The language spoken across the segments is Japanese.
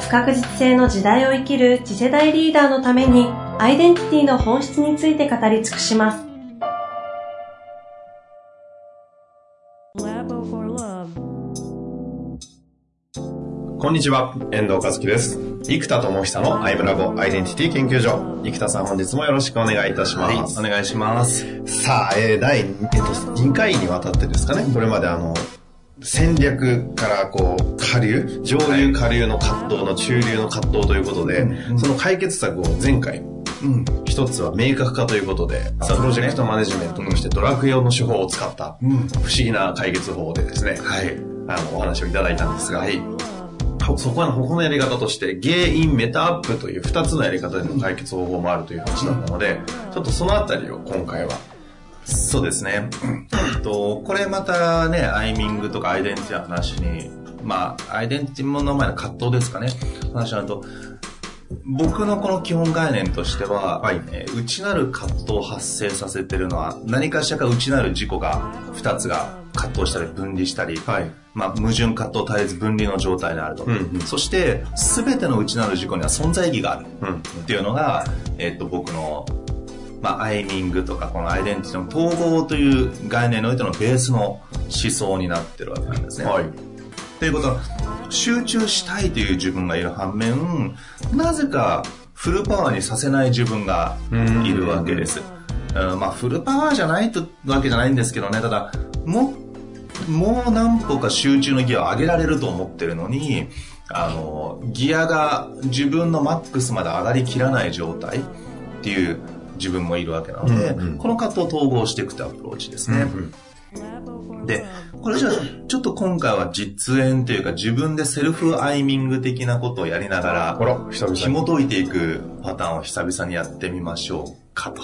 不確実性の時代を生きる次世代リーダーのためにアイデンティティの本質について語り尽くします。こんにちは、遠藤和樹です。生田智久のアイムラボアイデンティティ研究所。生田さん本日もよろしくお願いいたします。はい、お願いします。さあ、えー、第、えっと、2回にわたってですかね、これまであの、戦略からこう下流上流下流の葛藤の中流の葛藤ということで、うん、その解決策を前回うん、一つは明確化ということで、プロジェクトマネジメントとしてドラッグ用の手法を使った不思議な解決法でですね、はい、あのお話をいただいたんですが、はい、そこは他のやり方として原因メタアップという二つのやり方での解決方法もあるという話だったので、ちょっとそのあたりを今回はそうですね。えっと、これまたね、アイミングとかアイデンティティの話に、まあ、アイデンティティの前の葛藤ですかね、話になると、僕のこの基本概念としては、はいえー、内なる葛藤を発生させてるのは、何かしらか内なる自己が、二つが葛藤したり分離したり、はい、まあ、矛盾葛藤絶えず分離の状態にあると。うんうん、そして、すべての内なる自己には存在意義がある。っていうのが、えー、っと、僕のまあ、アイミングとかこのアイデンティティの統合という概念においてのベースの思想になってるわけなんですね。はい。ということは、集中したいという自分がいる反面、なぜかフルパワーにさせない自分がいるわけです。うん、まあ、フルパワーじゃないとわけじゃないんですけどね、ただ、も、もう何歩か集中のギアを上げられると思ってるのに、あの、ギアが自分のマックスまで上がりきらない状態っていう自分もいるわけなので、うんうん、この葛藤を統合していくというアプローチですね。うんうん、で、これじゃあ、ちょっと今回は実演というか自分でセルフアイミング的なことをやりながら、紐解いていくパターンを久々にやってみましょうかと。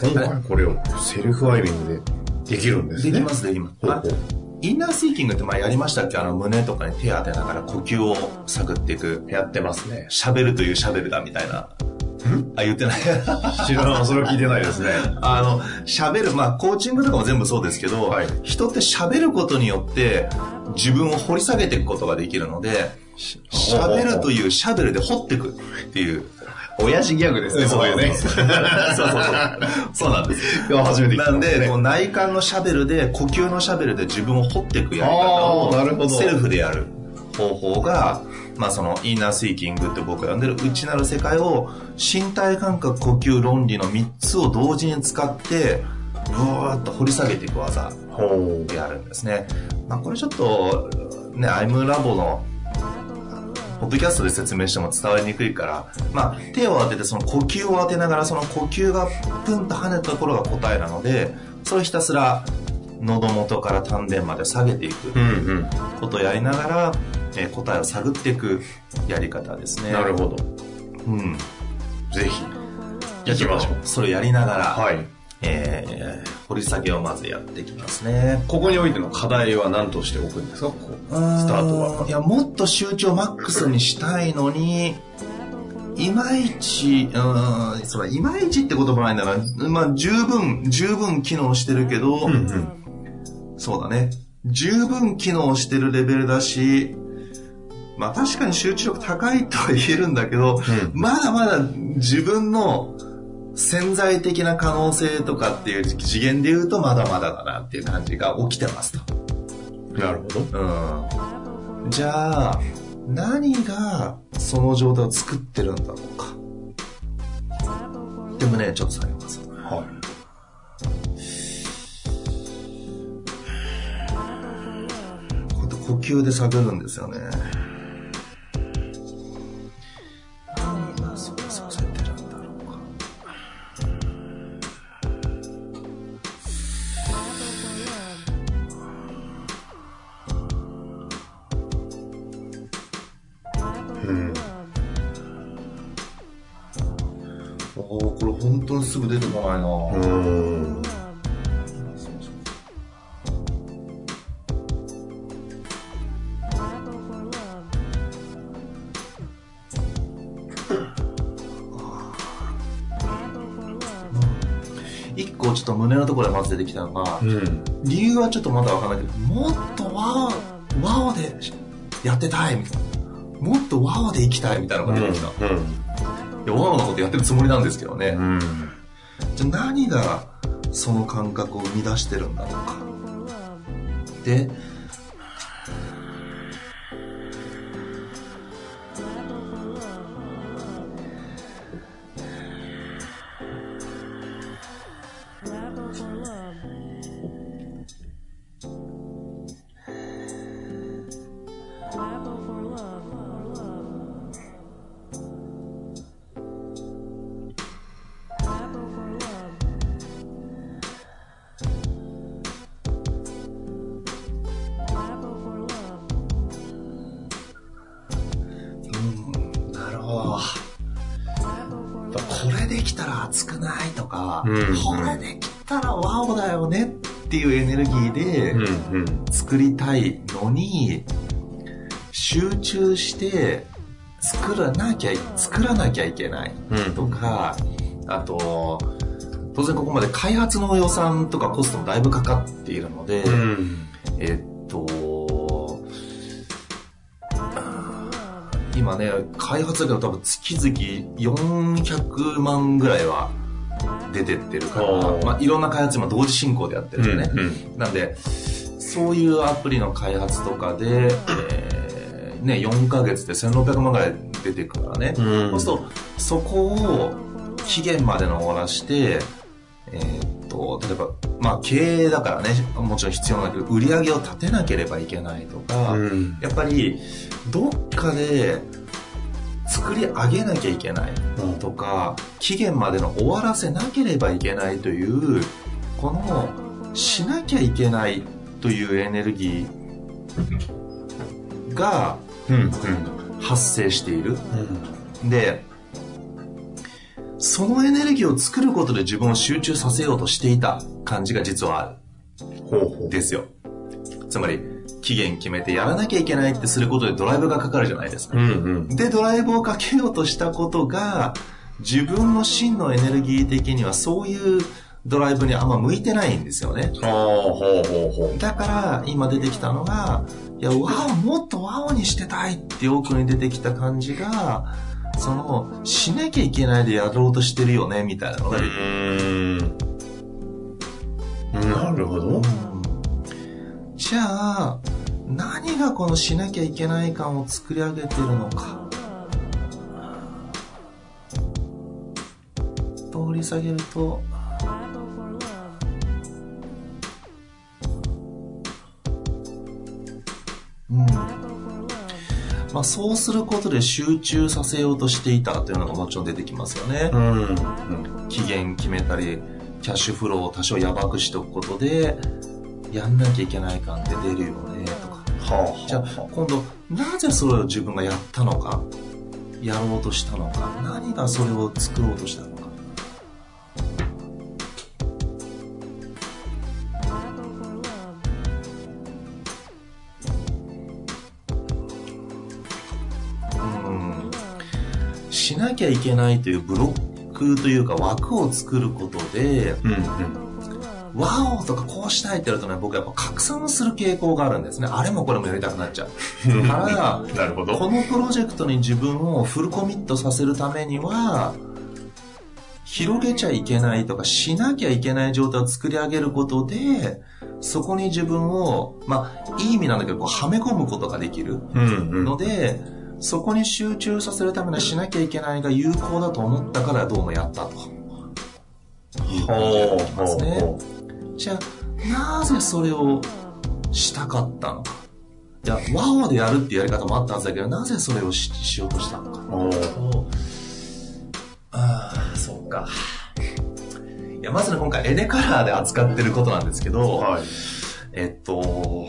今回これをセルフアイミングでできるんですね。できます、できます。インナースイーキングって前やりましたっけ？あの胸とかに手当てながら呼吸を探っていく。やってますね。喋るという喋るだみたいな。あ、言ってない。知らない。それは聞いてないですね。あの、喋る、まあ、コーチングとかも全部そうですけど、はい、人って喋ることによって、自分を掘り下げていくことができるので、喋るというシャベルで掘っていくっていう。親父ギャグですね、そういうね。そうそうそう。そう なんです。初めて聞いた、なんで、こう内観のシャベルで、呼吸のシャベルで自分を掘っていくやり方を、なるほどセルフでやる方法が、まあそのインナースイーキングって僕が呼んでる内なる世界を身体感覚、呼吸、論理の3つを同時に使って、ブワーッと掘り下げていく技をやるんですね。まあこれちょっと、ね、アイムラボのポッドキャストで説明しても伝わりにくいから、まあ、手を当ててその呼吸を当てながらその呼吸がプンと跳ねたところが答えなので、それをひたすら喉元から丹田まで下げていくことをやりながら、えー、答えを探っていくやり方ですね。なるほど。うん。ぜひ、やってみましょう。それをやりながら、はい。えー、掘り下げをまずやっていきますね。ここにおいての課題は何としておくんですか？ここスタートは。いや、もっと集中をマックスにしたいのに、いまいち、うん、それいまいちって言葉ないんだな。まあ、十分、十分機能してるけど、うんうん、そうだね。十分機能してるレベルだし、まあ確かに集中力高いとは言えるんだけど、うん、まだまだ自分の潜在的な可能性とかっていう次元で言うとまだまだだなっていう感じが起きてますと。なるほど。うん。じゃあ、何がその状態を作ってるんだろうか。でもね、ちょっと下げます。はい。こうやって呼吸で探るんですよね。おーこれ本当にすぐ出てこないな、うん。一個ちょっと胸のところでまず出てきたのが、うん。理由はちょっとまだわかんないけど、もっとワオ、ワオでやってたいみたいな。もっとワオで行きたいみたいなのが出てきた。いや、ワオのことやってるつもりなんですけどね。うん。じゃあ何がその感覚を生み出してるんだろうか。で、なるほど。これできたら熱くないとか、うんこれできたらワオだよねっていうエネルギーでうん。うん。作りたいのに、集中して作らなきゃ、作らなきゃいけないうん。とか、あと、当然ここまで開発の予算とかコストもだいぶかかっているので、うん。えっと、今ね、開発だけど多分月々400万ぐらいは出てってるからまあ、いろんな開発今同時進行でやってるんでね。うん。なんで、そういうアプリの開発とかで、えーね、4ヶ月で1600万ぐらい出てくからね。うん。そうすると、そこを期限までの終わらして、えーっと、例えば、まあ経営だからね、もちろん必要なんだけど、売り上げを立てなければいけないとか、うん。やっぱり、どっかで作り上げなきゃいけないとか、期限までの終わらせなければいけないという、この、しなきゃいけないというエネルギーがうん。うん。発生している。うん。で、そのエネルギーを作ることで自分を集中させようとしていた感じが実はある。ほうほう。ですよ。つまり、期限決めてやらなきゃいけないってすることでドライブがかかるじゃないですか。うん。うん。で、ドライブをかけようとしたことが、自分の真のエネルギー的にはそういうドライブにあんま向いてないんですよね。だから、今出てきたのが、いや、ワオ、もっとワオにしてたいって奥に出てきた感じが、その、しなきゃいけないでやろうとしてるよね、みたいなのが出てくるうん。なるほど。じゃあ、何がこのしなきゃいけない感を作り上げてるのか。と掘り下げると、うん。まあそうすることで集中させようとしていたというのがもちろん出てきますよね。うん。期限決めたり、キャッシュフローを多少やばくしておくことで、やんなきゃいけない感って出るよね、とか。はあ。じゃあ、今度、なぜそれを自分がやったのか、やろうとしたのか、何がそれを作ろうとしたのか。きゃいけないというブロックというか枠を作ることで、うん。うん。ワオとかこうしたいってやるとね、僕やっぱ拡散する傾向があるんですね。あれもこれもやりたくなっちゃう。から、なるほど。このプロジェクトに自分をフルコミットさせるためには、広げちゃいけないとか、しなきゃいけない状態を作り上げることで、そこに自分を、まあ、いい意味なんだけど、こう、はめ込むことができるうん。うん。そこに集中させるためにはしなきゃいけないが有効だと思ったからどうもやったと。ほうますねほじゃあ、なぜそれをしたかったのか。いや、ワオでやるっていうやり方もあったはずだけど、なぜそれをししようとしたのか。ああ、そうか。いや、まずね、今回エネカラーで扱ってることなんですけど、はい。えっと、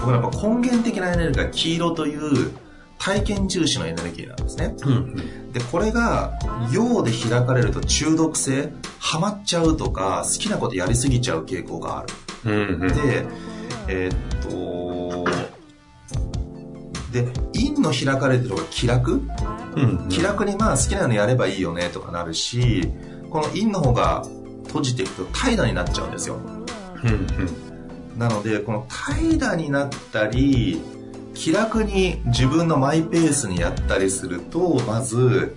僕やっぱ根源的なエネルギーが黄色という体験重視のエネルギーなんですね。うん。で、これが、陽で開かれると中毒性、ハマっちゃうとか、好きなことやりすぎちゃう傾向がある。うん。うん。で、えーっと、で、陰の開かれてるのが気楽？うん。気楽にまあ好きなのやればいいよねとかなるし、この陰の方が閉じていくと怠惰になっちゃうんですよ。うん。なので、この怠惰になったり、気楽に自分のマイペースにやったりすると、まず、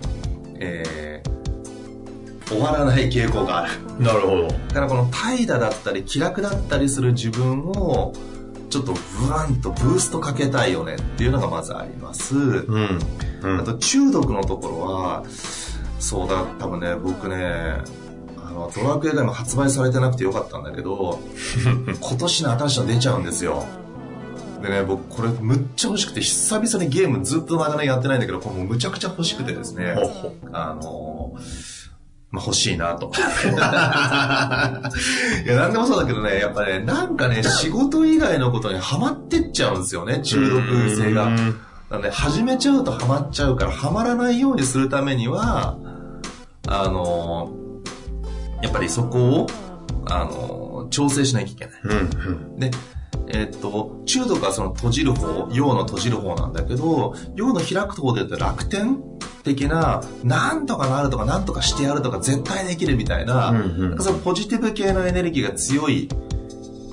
えー、終わらない傾向がある。うん。なるほど。だからこの怠惰だったり気楽だったりする自分をちょっとブワンとブーストかけたいよねっていうのがまずあります。うん。うん。あと中毒のところは、そうだ、多分ね、僕ね、あの、ドラクエが今発売されてなくてよかったんだけど、今年の新しいの出ちゃうんですよ。でね、僕これむっちゃ欲しくて、久々にゲームずっと長年やってないんだけど、これもうむちゃくちゃ欲しくてですね。あのまあ、欲しいなと。いや、なんでもそうだけどね、やっぱね、なんかね、仕事以外のことにハマってっちゃうんですよね、中毒性が。うんなので、始めちゃうとハマっちゃうから、ハマらないようにするためには、あのやっぱりそこを、あの調整しなきゃいけない。うん。で、えっと、中毒はその閉じる方、陽の閉じる方なんだけど、陽の開く方で言うと楽天的な、なんとかなるとか、なんとかしてやるとか、絶対できるみたいな、うんうんなんかそのポジティブ系のエネルギーが強い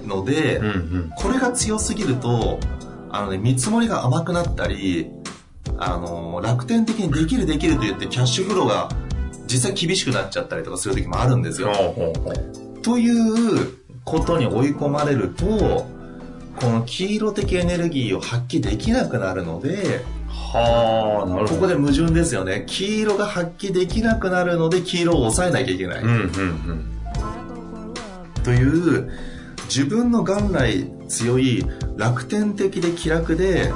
ので、うん。うん。これが強すぎると、あのね、見積もりが甘くなったり、あの、楽天的にできるできると言ってキャッシュフローが実際厳しくなっちゃったりとかする時もあるんですよ。ということに追い込まれると、この黄色的エネルギーを発揮できなくなるので、はあ、なるほど。ここで矛盾ですよね。黄色が発揮できなくなるので、黄色を抑えなきゃいけない。うんうんという、自分の元来強い楽天的で気楽で、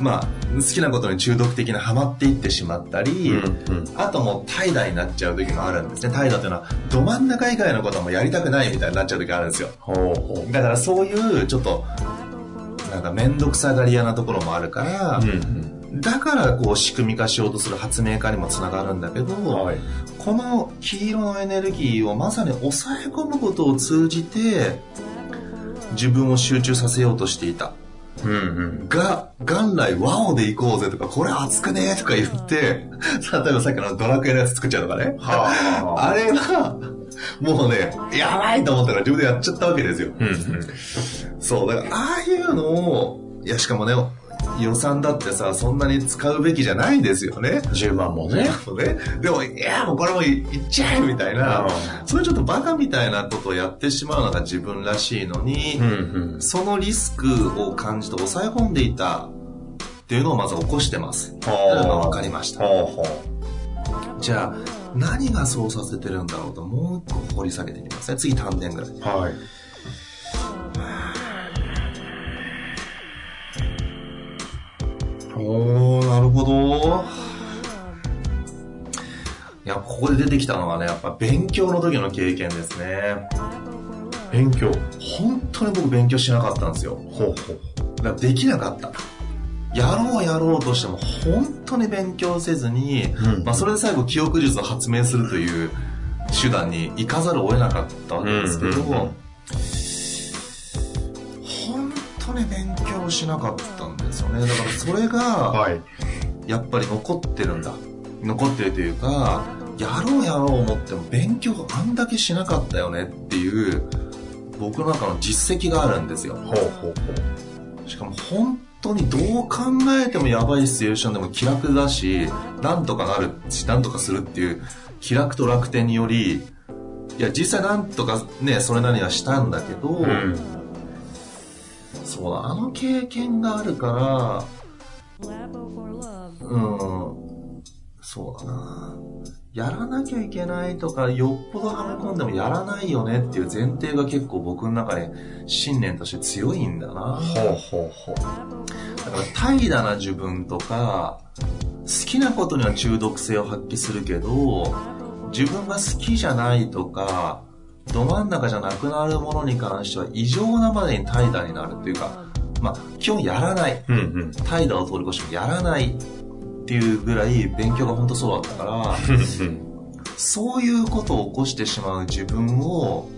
まあ、好きなことに中毒的なハマっていってしまったり、うん。うんうん。あともう怠惰になっちゃう時もあるんですね。怠惰というのは、ど真ん中以外のことはもうやりたくないみたいになっちゃう時あるんですよ。ほうほう。だからそういう、ちょっと、なんか面倒くさがり屋なところもあるから、うんうん。だからこう仕組み化しようとする発明家にもつながるんだけど、はい。この黄色のエネルギーをまさに抑え込むことを通じて、自分を集中させようとしていた。うんうん。が、元来ワオで行こうぜとか、これ熱くねとか言って、例えばさっきのドラクエのやつ作っちゃうとかね。はあ。あれは、もうね、やばいと思ったら自分でやっちゃったわけですよ。うんうん。そう、だから、ああいうのを、いや、しかもね、予算だってさ、そんなに使うべきじゃないんですよね。10万もね。ね。でも、いや、もうこれもいいっちゃえみたいな、そういうちょっとバカみたいなことをやってしまうのが自分らしいのに、うんうん。そのリスクを感じて抑え込んでいたっていうのをまず起こしてます。はというのがあ。分かりました。じゃあ、何がそうさせてるんだろうと、もう一個掘り下げていきますね。次丹田ぐらい。う。はい。おー、なるほど。いや、ここで出てきたのはね、やっぱ勉強の時の経験ですね。勉強。本当に僕勉強しなかったんですよ。ほうほう。だからできなかった。やろうやろうとしても本当に勉強せずに、うんまあそれで最後記憶術を発明するという手段に行かざるを得なかったわけですけど、うんうんうん本当に勉強しなかったんですよね。だからそれが、はい。やっぱり残ってるんだ。残ってるというか、やろうやろう思っても勉強あんだけしなかったよねっていう、僕の中の実績があるんですよ。ほうほうほう。しかも本当にどう考えてもやばいシチュエーションでも気楽だし、なんとかなるし、なんとかするっていう気楽と楽天により、いや、実際なんとかね、それなりにはしたんだけど、うん。そうだ、あの経験があるから、うん、そうだな。やらなきゃいけないとか、よっぽどはめ込んでもやらないよねっていう前提が結構僕の中で信念として強いんだな。ほうほうほう。だから怠惰な自分とか、好きなことには中毒性を発揮するけど、自分が好きじゃないとか、ど真ん中じゃなくなるものに関しては異常なまでに怠惰になるっていうか、まあ、基本やらない。うんうん。怠惰を通り越してもやらないっていうぐらい勉強が本当そうだったから、そういうことを起こしてしまう自分を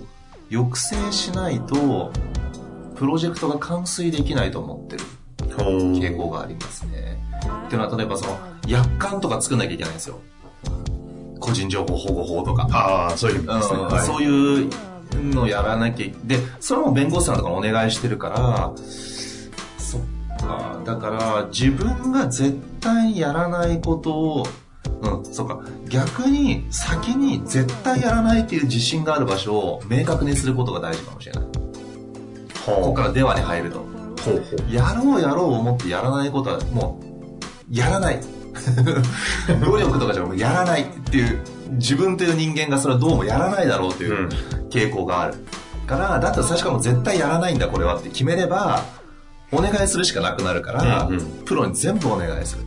抑制しないと、プロジェクトが完遂できないと思ってる傾向がありますね。っていうのは、例えばその、約款とか作んなきゃいけないんですよ。個人情報保護法とか。ああ、そういう意味ですね。うんはいそういうのやらなきゃいで、それも弁護士さんとかお願いしてるから、そっか、だから自分が絶対やらないことを、うん、そっか、逆に先に絶対やらないっていう自信がある場所を明確にすることが大事かもしれない。ここからではに入ると。やろうやろう思ってやらないことはもう、やらない。努力とかじゃなくてやらないっていう、自分という人間がそれはどうもやらないだろうという傾向がある。から、だったら最初からもう絶対やらないんだこれはって決めれば、お願いするしかなくなるから、うんうんプロに全部お願いする。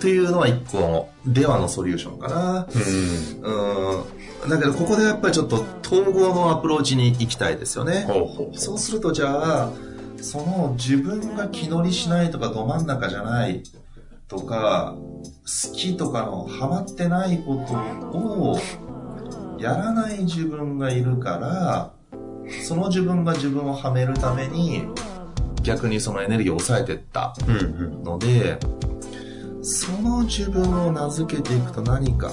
というのは一個の、ではのソリューションかな。うん。うん。だけどここでやっぱりちょっと統合のアプローチに行きたいですよね。そうするとじゃあ、その自分が気乗りしないとかど真ん中じゃないとか、好きとかのハマってないことをやらない自分がいるから、その自分が自分をはめるために逆にそのエネルギーを抑えてったうんうん。ので、その自分を名付けていくと何か。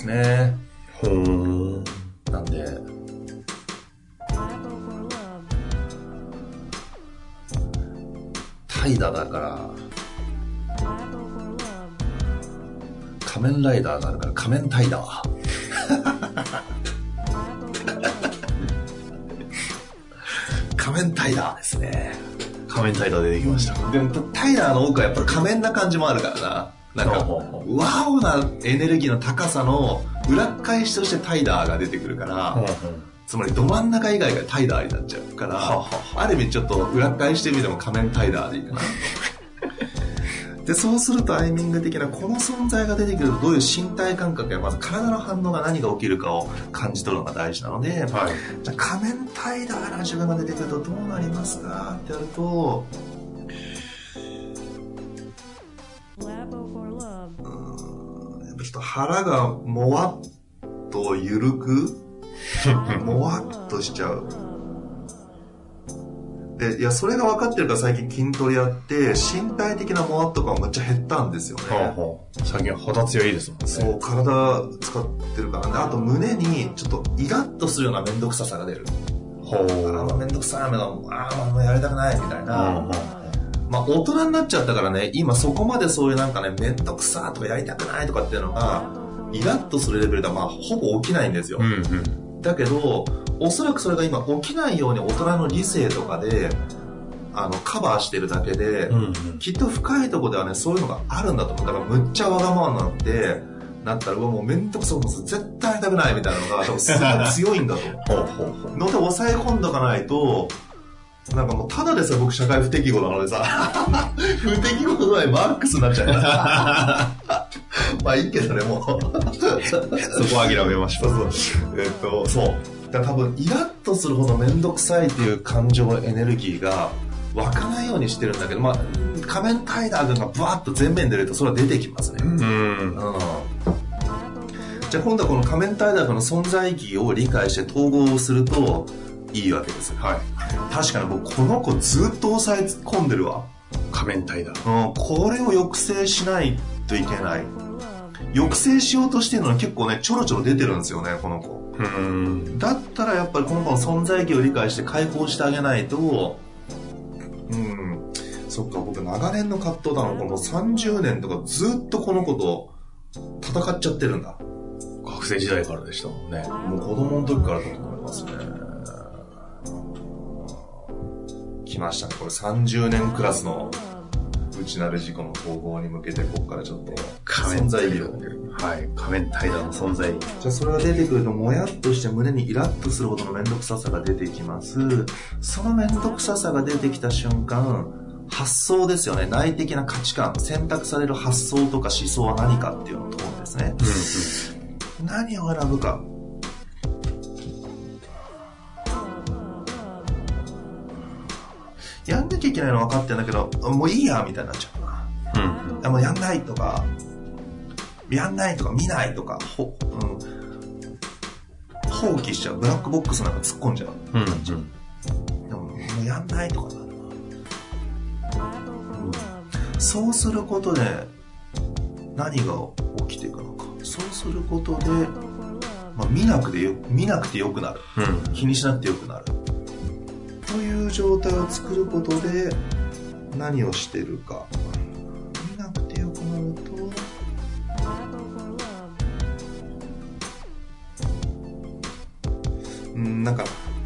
ですね。ほー。なんで、怠惰だから、仮面ライダーがあるから仮面タイダー。仮面タイダーですね。仮面タイダー出てきました。でも、タイダーの多くはやっぱり仮面な感じもあるからな。なんか、ワオなエネルギーの高さの裏返しとしてタイダーが出てくるから、つまりど真ん中以外がタイダーになっちゃうから、はあはある意味ちょっと裏返してみても仮面タイダーでいいかな。で、そうするとアイミング的なこの存在が出てくるとどういう身体感覚やまず体の反応が何が起きるかを感じ取るのが大事なので、はい。じゃあ仮面タイダーな自分が出てくるとどうなりますかってやると、やっと腹がもわっと緩く、もわっとしちゃう。で、いや、それが分かってるから最近筋トレやって、身体的なもわっとかむっちゃ減ったんですよね。ほうほう。最近肌強いですもんね。そう、体使ってるからね。あと胸にちょっとイラッとするようなめんどくささが出る。ほあーめんどくさいめの、ああ、もうやりたくないみたいな。まあ大人になっちゃったからね、今そこまでそういうなんかね、めんどくさとかやりたくないとかっていうのが、イラッとするレベルではまあほぼ起きないんですよ。うんうん。だけど、おそらくそれが今起きないように大人の理性とかで、あの、カバーしてるだけで、うんうん。きっと深いところではね、そういうのがあるんだと思う。だからむっちゃわがままになって、なったら、うわもうめんどくさい、もう絶対やりたくないみたいなのが、多分すごい強いんだと。ので抑え込んどかないと、なんかもうただでさえ僕社会不適合なのでさ、不適合度合いマックスになっちゃうから。まあいいけどね、もう。そこは諦めましょう。えっと、そう。だ多分イラッとするほどめんどくさいっていう感情、エネルギーが湧かないようにしてるんだけど、まあ、仮面タイダー軍がブワッと前面に出るとそれは出てきますね。うん。うんじゃあ今度はこの仮面タイダーの存在意義を理解して統合をするといいわけです。はい。確かに僕この子ずっと抑え込んでるわ。仮面タイダー。うん、これを抑制しないといけない。抑制しようとしてるのに結構ね、ちょろちょろ出てるんですよね、この子。うん。だったらやっぱりこの子の存在意義を理解して解放してあげないと、うん、そっか、僕長年の葛藤だの、この30年とかずっとこの子と戦っちゃってるんだ。学生時代からでしたもんね。もう子供の時からだと思いますね。来ましたね。これ30年クラスの内なる事故の統合に向けて、ここからちょっと、仮面存在意義。はい。仮面ライダーの存在意義。じゃあそれが出てくると、もやっとして胸にイラッとするほどの面倒くささが出てきます。その面倒くささが出てきた瞬間、発想ですよね。内的な価値観、選択される発想とか思想は何かっていうのを問うんですね。何を選ぶか。きゃいけないの分かってんだけど、もういいや、みたいになっちゃうな。うん。もうやんないとか、やんないとか見ないとか、ほ、うん、放棄しちゃう。ブラックボックスなんか突っ込んじゃう。うん。でももうやんないとかなるな、うんそうすることで何が起きていくのか。そうすることで、まあ、見なくてよ、見なくてよくなる。うん。気にしなくてよくなる。という状態を作ることで何をしてるか。見なくてよくなると、うん、なんか、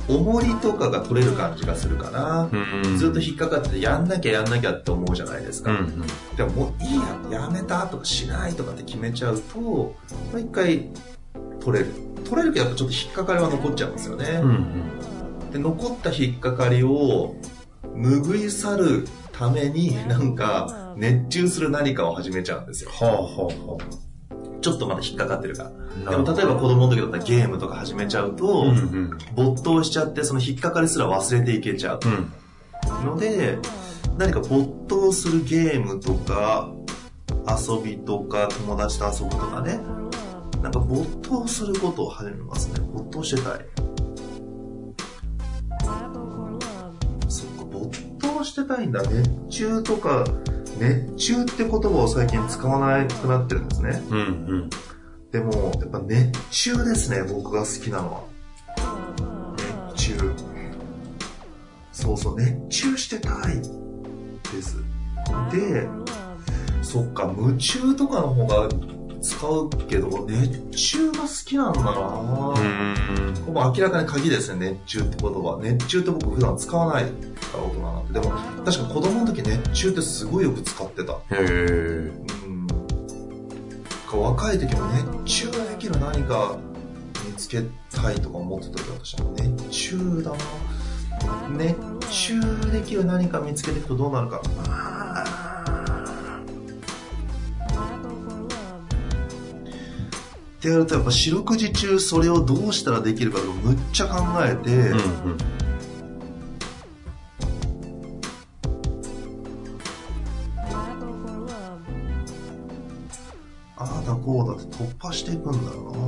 重りとかが取れる感じがするかな。うん。ずっと引っかかっててやんなきゃやんなきゃって思うじゃないですか。うん。でももういいや、やめたとかしないとかって決めちゃうと、もう一回取れる。取れるけどやっぱちょっと引っかかりは残っちゃうんですよね。うん。で残った引っかかりを拭い去るためになんか熱中する何かを始めちゃうんですよ。はあはあはちょっとまだ引っかかってるから。あ。でも例えば子供の時だったらゲームとか始めちゃうと、うんうん。没頭しちゃってその引っかかりすら忘れていけちゃう。うん。ので、何か没頭するゲームとか、遊びとか、友達と遊ぶとかね、なんか没頭することを始めますね。没頭してたい。頭してたいんだ。熱中とか、熱中って言葉を最近使わなくなってるんですね。うんうん。でも、やっぱ熱中ですね、僕が好きなのは。熱中。そうそう、熱中してたいです。で、そっか、夢中とかの方が使うけど、熱中が好きなんだな。ここも明らかに鍵ですね、熱中って言葉。熱中って僕普段使わないから大人なんで。でも、確か子供の時熱中ってすごいよく使ってた。へえ。うんか若い時も熱中できる何か見つけたいとか思ってた時私は熱中だな熱中できる何か見つけていくとどうなるかあってやるとやっぱ四六時中それをどうしたらできるかとかむっちゃ考えて、うんうん。ああだこうだって突破していくんだろうな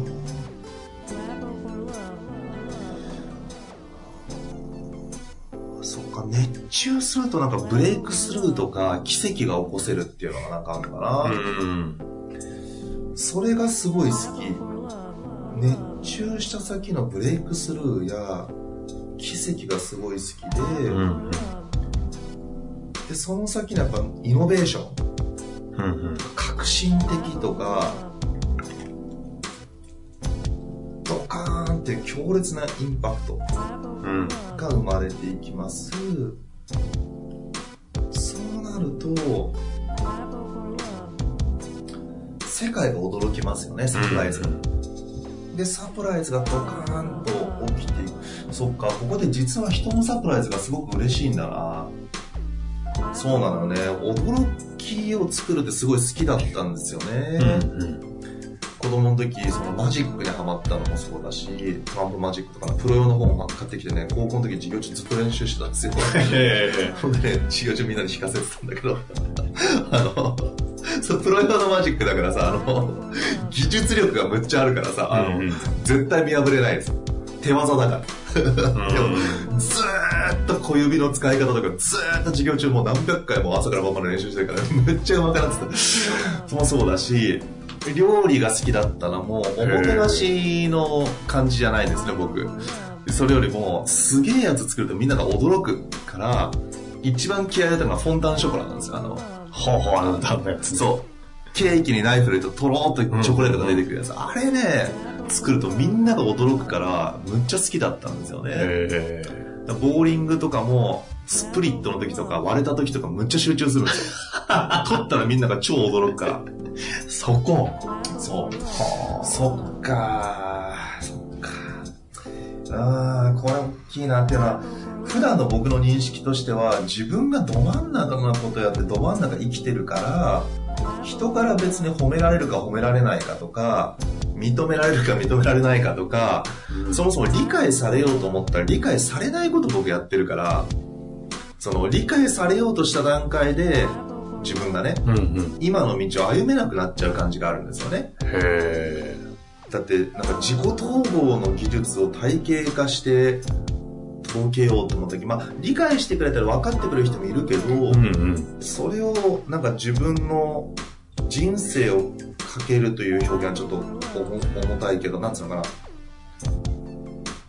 そっか、熱中するとなんかブレイクスルーとか奇跡が起こせるっていうのがなんかあるのかな。うん。それがすごい好き。熱中した先のブレイクスルーや奇跡がすごい好きで、うん。で、その先のやっぱイノベーション。うん。うん。革新的とか、ドカーンって強烈なインパクトうん。が生まれていきます。そうなると、世界が驚きますよね、サプライズが。で、サプライズがドカーンと起きていく。そっか、ここで実は人のサプライズがすごく嬉しいんだな。そうなのよね。驚きを作るってすごい好きだったんですよね。うん。子供の時、そのマジックにハマったのもそうだし、トランプマジックとかのプロ用の本を買ってきてね、高校の時授業中ずっと練習してたんですよ。へほん でね、授業中みんなに弾かせてたんだけど、あの、そう、プロ用のマジックだからさ、あの、技術力がむっちゃあるからさ、あの、うん絶対見破れないです。手技だから。でも、ずーっと小指の使い方とか、ずーっと授業中もう何百回も朝から晩まで練習してるから、めっちゃ上手くなってた。もそうだし、料理が好きだったのも、おもてなしの感じじゃないですね、僕。それよりも、すげえやつ作るとみんなが驚くから、一番気合い入れたのがフォンタンショコラなんですよ。あの、ほうほう、あの、だんなやつ。そう。ケーキにナイフ入れるととろーっとチョコレートが出てくるやつ。あれね、作るとみんなが驚くから、むっちゃ好きだったんですよね。へボーリングとかも、スプリットの時とか割れた時とかむっちゃ集中するんですよ。取ったらみんなが超驚くから。そこ？そう。はそっかそっかああ、これ大きいなっていうのは、普段の僕の認識としては、自分がど真ん中のことやってど真ん中生きてるから、人から別に褒められるか褒められないかとか、認められるか認められないかとか、そもそも理解されようと思ったら理解されないこと僕やってるから、その理解されようとした段階で、自分がね、うんうん。今の道を歩めなくなっちゃう感じがあるんですよね。へだってなんか自己統合の技術を体系化して統計ようと思った時まあ理解してくれたら分かってくれる人もいるけど、うんうん。それをなんか自分の人生をかけるという表現はちょっと重重たいけどなんつうのかな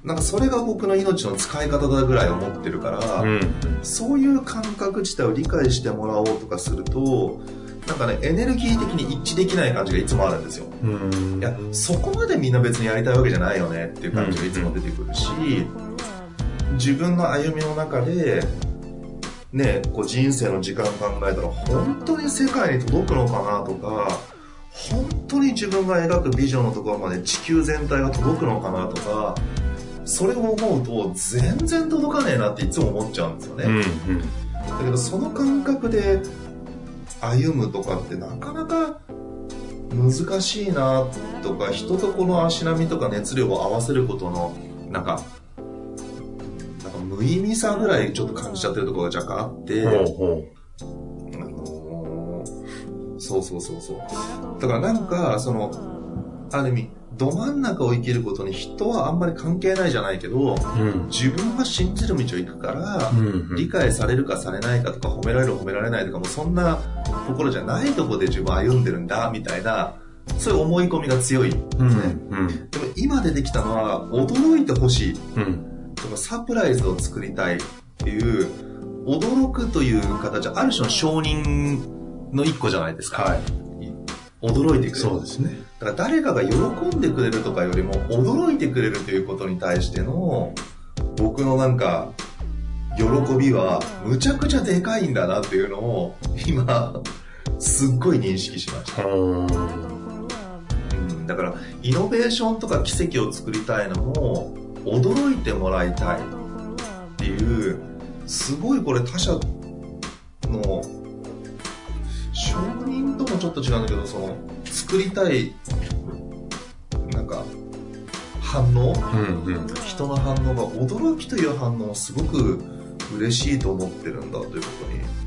なんかそれが僕の命の使い方だぐらい思ってるから、うんそういう感覚自体を理解してもらおうとかするとなんかねエネルギー的に一致できない感じがいつもあるんですようん。いや、そこまでみんな別にやりたいわけじゃないよねっていう感じがいつも出てくるし、自分の歩みの中で、ね、こう人生の時間考えたら本当に世界に届くのかなとか、本当に自分が描くビジョンのところまで地球全体が届くのかなとか、それを思うと全然届かねえなっていつも思っちゃうんですよね。うんうん。だけどその感覚で歩むとかってなかなか難しいなとか人とこの足並みとか熱量を合わせることのなんかなんか無意味さぐらいちょっと感じちゃってるところが若干あって、あのーそうそうそうそうだからなんかそのある意味ど真ん中を生きることに人はあんまり関係ないじゃないけどう。うん。自分が信じる道を行くから、うん理解されるかされないかとか褒められる褒められないとかもうそんなところじゃないところで自分は歩んでるんだみたいなそういう思い込みが強い、うんうん。でも今出てきたのは驚いてほしいうん。とかサプライズを作りたいっていう驚くという形はある種の承認の一個じゃないですか、はい。驚いてくれるそうですね。だから誰かが喜んでくれるとかよりも驚いてくれるということに対しての僕のなんか喜びはむちゃくちゃでかいんだなっていうのを今すっごい認識しました、うん。うん、だからイノベーションとか奇跡を作りたいのも驚いてもらいたいっていうすごいこれ他者の承認ともちょっと違うんだけどその作りたいなんか反応うんうん。人の反応が驚きという反応をすごく嬉しいと思ってるんだということに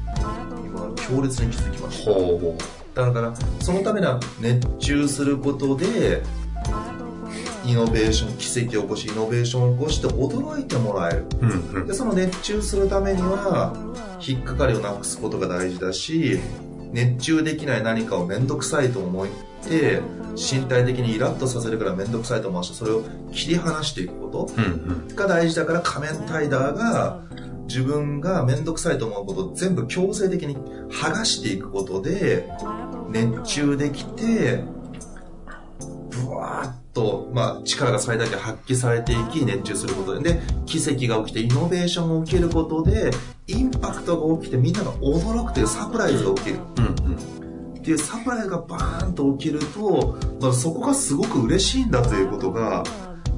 今強烈に気づきましたほだからそのためには熱中することでイノベーション奇跡を起こしイノベーションを起こして驚いてもらえるう。うんうん。でその熱中するためには引っかかりをなくすことが大事だし熱中できない何かを面倒くさいと思って身体的にイラッとさせるから面倒くさいと思わしてそれを切り離していくこと。が大事だから仮面タイダーが自分が面倒くさいと思うことを全部強制的に剥がしていくことで熱中できてブワーッと、まあ、力が最大限発揮されていき熱中することでで奇跡が起きてイノベーションが起きることでインパクトが起きてみんなが驚くというサプライズが起きるうんうん。っていうサプライズがバーンと起きると、まあ、そこがすごく嬉しいんだということが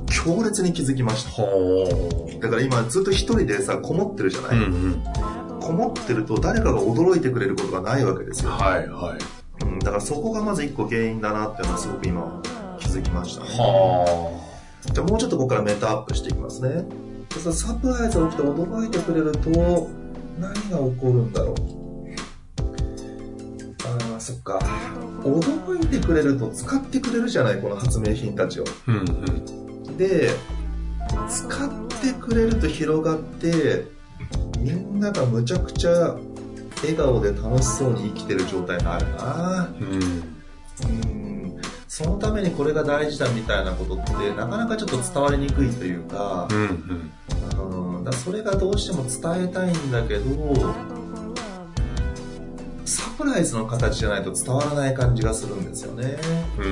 強烈に気づきましたほだから今ずっと一人でさこもってるじゃない、うんうん。こもってると誰かが驚いてくれることがないわけですよ、はいはい。うん、だからそこがまず一個原因だなっていうのはすごく今気づきましたね。はじゃあもうちょっとここからメタアップしていきますね。サプライズが起きて驚いてくれると何が起こるんだろう。ああそっか。驚いてくれると使ってくれるじゃないこの発明品たちを。あ。うんうん。で使ってくれると広がってみんながむちゃくちゃ笑顔で楽しそうに生きてる状態があるな。うん。うんそのためにこれが大事だみたいなことってなかなかちょっと伝わりにくいというかうんうん。うんだそれがどうしても伝えたいんだけどサプライズの形じゃないと伝わらない感じがするんですよねう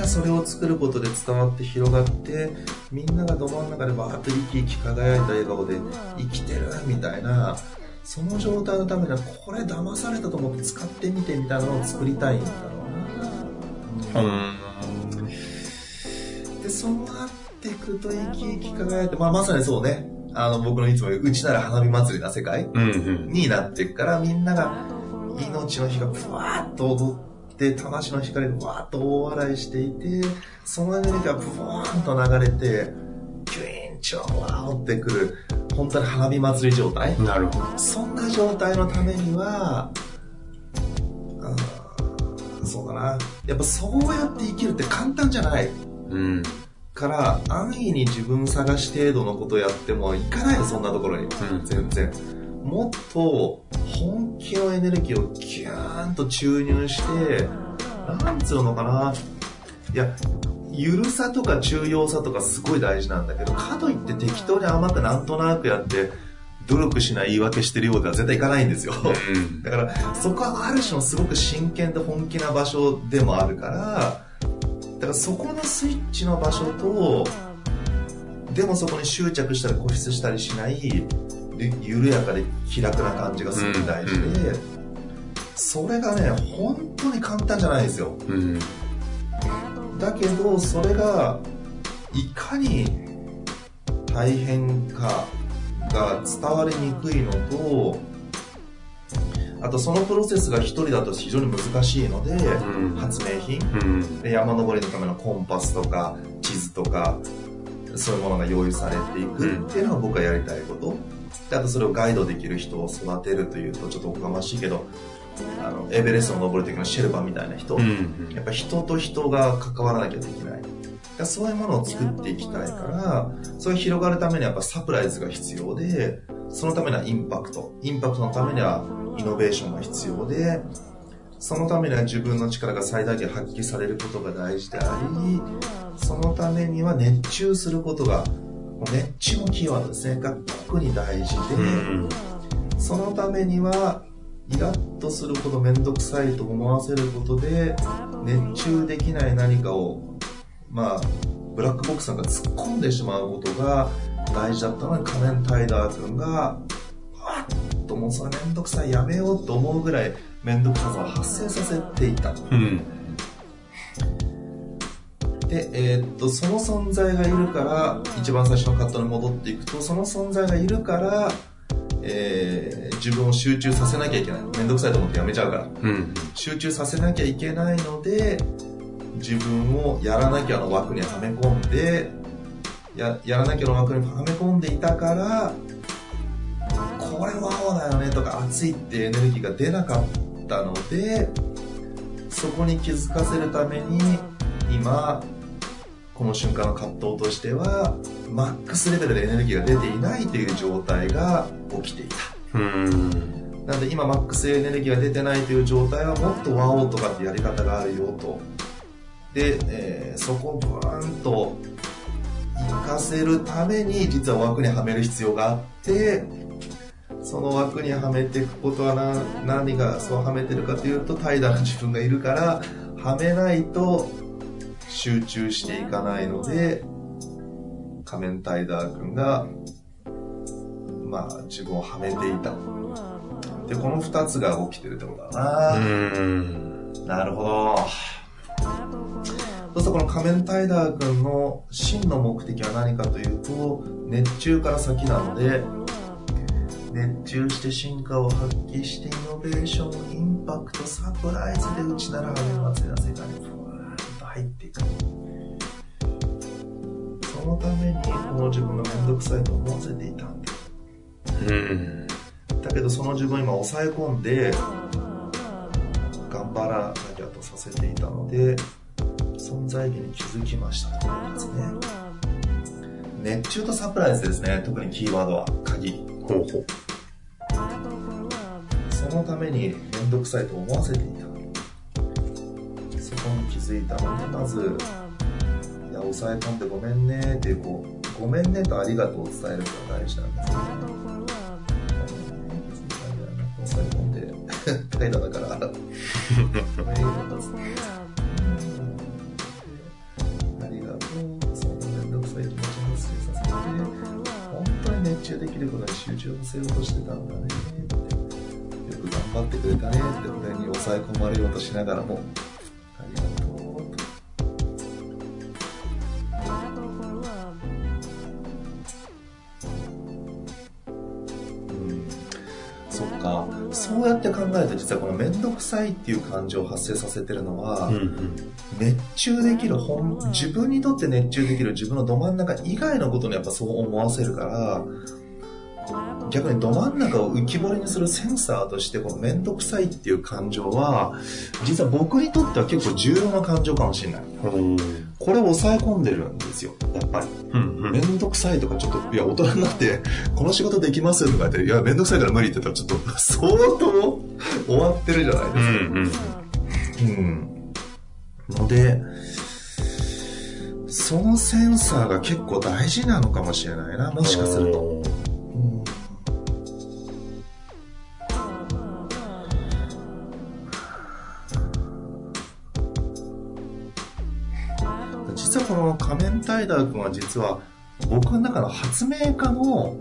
ん。それを作ることで伝わって広がってみんながど真ん中でバーッと生き生き輝いた笑顔で生きてるみたいなその状態のためにはこれ騙されたと思って使ってみてみたいなのを作りたいんだろうな、うん、でそうなっていくと生き生き輝いて、まあ、まさにそうね。あの僕のいつも言ううちなら花火祭りな世界、になっていくからみんなが命の火がふわーっと踊って魂の光でわーっと大笑いしていてそのエネルギーがブワーンと流れてキュイーンチョーワーってくる本当に花火祭り状態。なるほど。そんな状態のためにはそうだな。やっぱそうやって生きるって簡単じゃない、うん、から安易に自分探し程度のことやってもいかないのそんなところに、うん、全然。もっと本気のエネルギーをギューンと注入してなんつうのかな。いやゆるさとか重要さとかすごい大事なんだけどかといって適当に甘くなんとなくやって努力しない言い訳してるようでは絶対いかないんですよ、うん、だからそこはある種のすごく真剣で本気な場所でもあるからだからそこのスイッチの場所とでもそこに執着したり固執したりしない緩やかで気楽な感じがすごく大事で、うん、それがね本当に簡単じゃないですよ、うん、だけどそれがいかに大変かが伝わりにくいのとあとそのプロセスが1人だと非常に難しいので、うん、発明品、うん、山登りのためのコンパスとか地図とかそういうものが用意されていく。っていうのが僕がやりたいこと、であとそれをガイドできる人を育てるというとちょっとおこがましいけどあのエベレストを登る時のシェルパみたいな人、うんうん、やっぱ人と人が関わらなきゃできないそういうものを作っていきたいからそれ広がるためにはやっぱサプライズが必要でそのためにはインパクト。インパクトのためにはイノベーションが必要でそのためには自分の力が最大限発揮されることが大事でありそのためには熱中することが熱中のキーワードですね。が特に大事で、そのためにはイラッとするほど面倒くさいと思わせることで熱中できない何かをまあブラックボックスさんが突っ込んでしまうことが大事だったのに仮面タイダー君がわっともうそれ面倒くさいやめようと思うぐらい面倒くささを発生させていた、うん、で、えー、っとその存在がいるから一番最初のカットに戻っていくとその存在がいるからえー、自分を集中させなきゃいけない。面倒くさいと思ってやめちゃうから、うん、集中させなきゃいけないので自分をやらなきゃの枠にはめ込んでややらなきゃの枠にはめ込んでいたからこれワオだよねとか熱いってエネルギーが出なかったのでそこに気づかせるために今この瞬間の葛藤としてはマックスレベルでエネルギーが出ていないという状態が起きていた。なので今マックスエネルギーが出てないという状態はもっとワオとかってやり方があるよとで、えー、そこをブーンと活かせるために実は枠にはめる必要があってその枠にはめていくことはな何がそうはめてるかというと怠惰な自分がいるからはめないと集中していかないので仮面タイダー君がまあ自分をはめていた。でこの2つが起きてるってことだな。なるほどそうするとこの仮面タイダー君の真の目的は何かというと熱中から先なので熱中して進化を発揮してイノベーションインパクトサプライズでうちなら羽祭りな世界にふわーっと入っていく。そのためにこの自分が面倒くさいと思わせていたんだうんだけどその自分を今抑え込んで頑張らなきゃとさせていたので存在意義に気づきました。というですね熱中とサプライズですね。特にキーワードは鍵。ほうほう。そのために面倒くさいと思わせていた。そこに気づいたのでまずいや抑え込んでごめんねっていうこうごめんねとありがとうを伝えるのが大事なんです。ね 抑え込んで 怠惰だから きることに集中させようとしてたんだねって。よく頑張ってくれたねって俺に抑え込まれようとしながらも、ありがとうそっか。そうやって考えると実はこの面倒くさいっていう感情を発生させてるのは、うんうん。熱中できる本、自分にとって熱中できる自分のど真ん中以外のことにやっぱそう思わせるから、逆にど真ん中を浮き彫りにするセンサーとして、この面倒くさいっていう感情は、実は僕にとっては結構重要な感情かもしれない。これを抑え込んでるんですよ、やっぱり。うんうん。めんどくさいとかちょっと、いや、大人になって、この仕事できますとか言って、いや、めんどくさいから無理って言ったら、ちょっと、相当終わってるじゃないですか。うんうん。ので、そのセンサーが結構大事なのかもしれないな、もしかすると。うん実はこの仮面タイダー君は実は僕の中の発明家の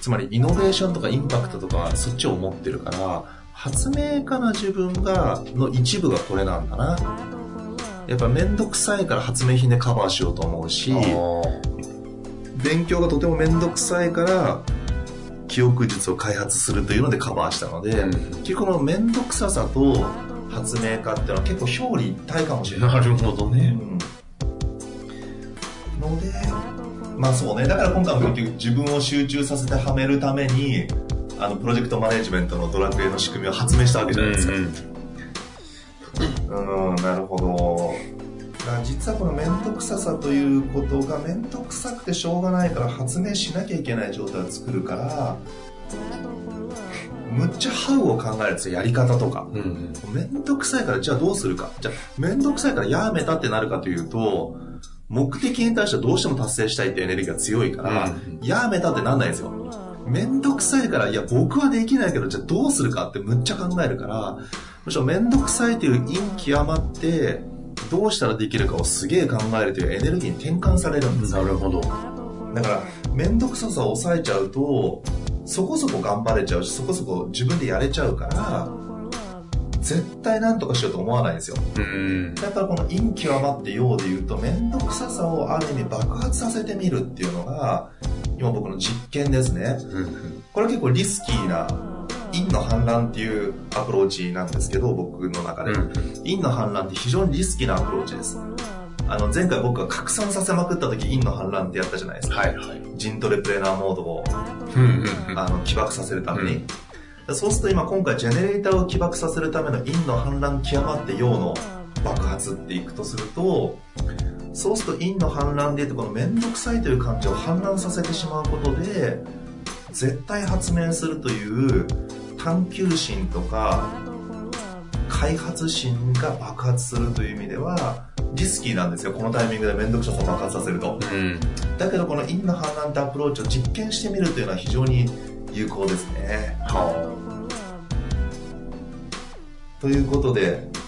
つまりイノベーションとかインパクトとかそっちを持ってるから発明家な自分がの一部がこれなんだな。やっぱ面倒くさいから発明品でカバーしようと思うし勉強がとても面倒くさいから記憶術を開発するというのでカバーしたので、うん。結構この面倒くささと発明家っていうのは結構表裏一体かもしれない。なるほどね。ので、まあそうね、だから今回も結局自分を集中させてはめるために、あの、プロジェクトマネジメントのドラクエの仕組みを発明したわけじゃないですか。うん、なるほど。実はこの面倒くささということが面倒くさくてしょうがないから発明しなきゃいけない状態を作るから、むっちゃハウを考えるんですよ、やり方とか。うんうん。くさいから、じゃあどうするか。じゃあ、めんどくさいからやめたってなるかというと、目的に対してはどうしても達成したいっていうエネルギーが強いから、うんやめたってなんないんですよ。めんどくさいから、いや、僕はできないけど、じゃあどうするかってむっちゃ考えるから、むしろめんどくさいという陰極まって、どうしたらできるかをすげえ考えるというエネルギーに転換されるんですよ。なるほど。だから、めんどくささを抑えちゃうと、そこそこ頑張れちゃうし、そこそこ自分でやれちゃうから、絶対なんとかしようと思わないんですよ。うん。やっぱりこの陰極まってようで言うと、めんどくささをある意味爆発させてみるっていうのが、今僕の実験ですね。うんこれ結構リスキーな、陰の反乱っていうアプローチなんですけど、僕の中で。陰の反乱って非常にリスキーなアプローチです。あの、前回僕が拡散させまくった時、陰の反乱ってやったじゃないですか。はいはい。ジントレプレーナーモードをうんうんうん。あの起爆させるために、そうすると今今回ジェネレーターを起爆させるための陰の反乱極まって陽の爆発っていくとするとそうすると陰の反乱で言うとこの面倒くさいという感情を反乱させてしまうことで絶対発明するという探求心とか開発心が爆発するという意味ではリスキーなんですよこのタイミングで面倒くささを爆発させるとうん。だけどこの陰の反乱ってアプローチを実験してみるというのは非常に有効ですね。はということで、えー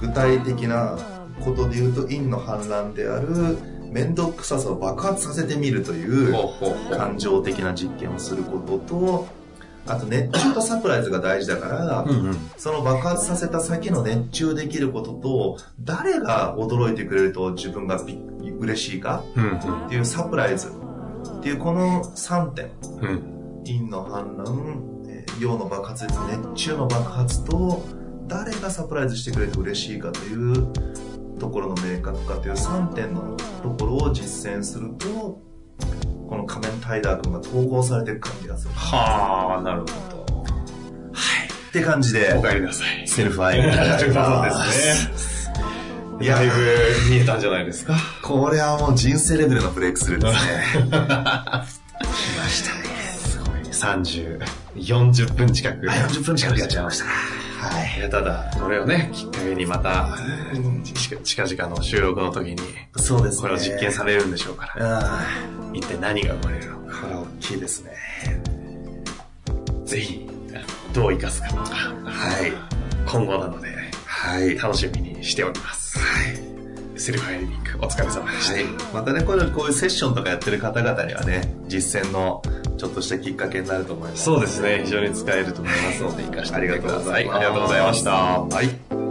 具体的なことで言うと陰の反乱である面倒くささを爆発させてみるという感情的な実験をすることとあと熱中とサプライズが大事だから、うんうん。その爆発させた先の熱中できることと誰が驚いてくれると自分がび嬉しいか。っていうサプライズっていうこの3点うん。陰の反乱、えー陽の爆発です熱中の爆発と誰がサプライズしてくれて嬉しいかというところの明確化という3点のところを実践するとこの仮面タイダー君が統合されていく感じがするはあ、なるほど。って感じでお帰りなさい。セルフアイになということねですね。いやだいぶ見えたんじゃないですか。これはもう人生レベルのブレイクスルーですね すごい。30、40分近く。40分近くやっちゃいました。はい。ただ、これをね、きっかけにまた、近近々の収録の時に、そうですね。これを実験されるんでしょうから、あ一体何が生まれるのか、これは大きいですね。ぜひ、どう生かすかとか、はい。今後なので、はい。楽しみにしております。はい。セルフハイリング、お疲れ様でした。はい。またね、こういうこういうセッションとかやってる方々にはね、実践のちょっとしたきっかけになると思います。そうですね、非常に使えると思いますので、生かして。ありがとうございますありがとうございました。はい。